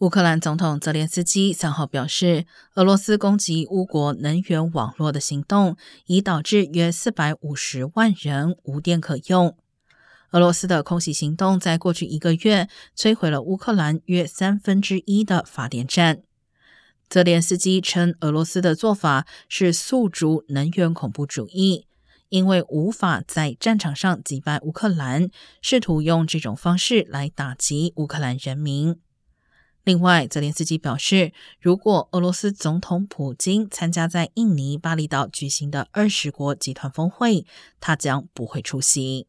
乌克兰总统泽连斯基三号表示，俄罗斯攻击乌国能源网络的行动已导致约四百五十万人无电可用。俄罗斯的空袭行动在过去一个月摧毁了乌克兰约三分之一的发电站。泽连斯基称，俄罗斯的做法是诉诸能源恐怖主义，因为无法在战场上击败乌克兰，试图用这种方式来打击乌克兰人民。另外，泽连斯基表示，如果俄罗斯总统普京参加在印尼巴厘岛举行的二十国集团峰会，他将不会出席。